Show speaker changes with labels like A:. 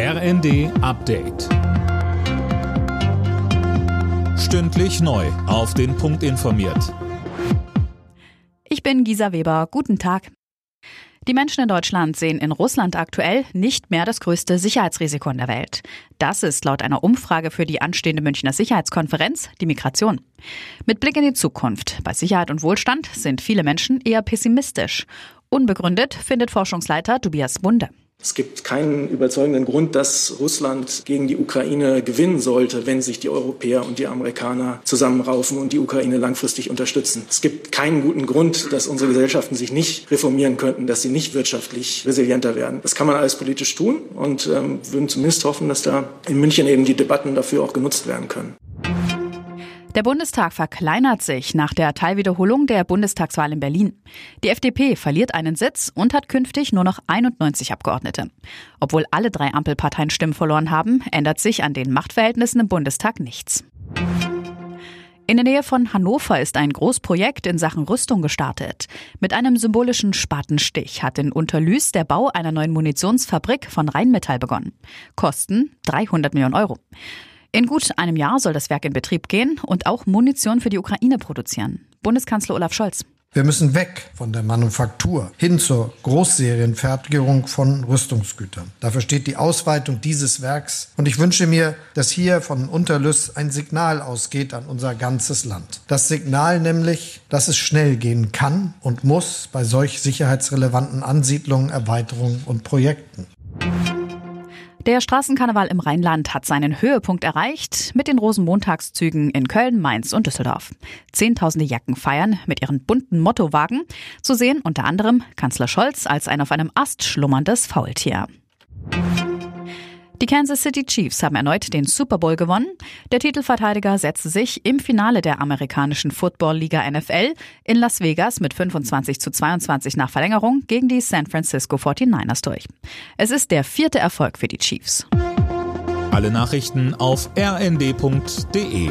A: RND Update. Stündlich neu. Auf den Punkt informiert.
B: Ich bin Gisa Weber. Guten Tag. Die Menschen in Deutschland sehen in Russland aktuell nicht mehr das größte Sicherheitsrisiko in der Welt. Das ist laut einer Umfrage für die anstehende Münchner Sicherheitskonferenz die Migration. Mit Blick in die Zukunft bei Sicherheit und Wohlstand sind viele Menschen eher pessimistisch. Unbegründet findet Forschungsleiter Tobias Bunde.
C: Es gibt keinen überzeugenden Grund, dass Russland gegen die Ukraine gewinnen sollte, wenn sich die Europäer und die Amerikaner zusammenraufen und die Ukraine langfristig unterstützen. Es gibt keinen guten Grund, dass unsere Gesellschaften sich nicht reformieren könnten, dass sie nicht wirtschaftlich resilienter werden. Das kann man alles politisch tun und ähm, würden zumindest hoffen, dass da in München eben die Debatten dafür auch genutzt werden können.
B: Der Bundestag verkleinert sich nach der Teilwiederholung der Bundestagswahl in Berlin. Die FDP verliert einen Sitz und hat künftig nur noch 91 Abgeordnete. Obwohl alle drei Ampelparteien Stimmen verloren haben, ändert sich an den Machtverhältnissen im Bundestag nichts. In der Nähe von Hannover ist ein Großprojekt in Sachen Rüstung gestartet. Mit einem symbolischen Spatenstich hat in Unterlüß der Bau einer neuen Munitionsfabrik von Rheinmetall begonnen. Kosten 300 Millionen Euro. In gut einem Jahr soll das Werk in Betrieb gehen und auch Munition für die Ukraine produzieren. Bundeskanzler Olaf Scholz.
D: Wir müssen weg von der Manufaktur hin zur Großserienfertigung von Rüstungsgütern. Dafür steht die Ausweitung dieses Werks. Und ich wünsche mir, dass hier von Unterlüss ein Signal ausgeht an unser ganzes Land. Das Signal nämlich, dass es schnell gehen kann und muss bei solch sicherheitsrelevanten Ansiedlungen, Erweiterungen und Projekten.
B: Der Straßenkarneval im Rheinland hat seinen Höhepunkt erreicht mit den Rosenmontagszügen in Köln, Mainz und Düsseldorf. Zehntausende Jacken feiern mit ihren bunten Mottowagen. Zu sehen unter anderem Kanzler Scholz als ein auf einem Ast schlummerndes Faultier. Die Kansas City Chiefs haben erneut den Super Bowl gewonnen. Der Titelverteidiger setzte sich im Finale der amerikanischen Football-Liga NFL in Las Vegas mit 25 zu 22 nach Verlängerung gegen die San Francisco 49ers durch. Es ist der vierte Erfolg für die Chiefs.
A: Alle Nachrichten auf rnd.de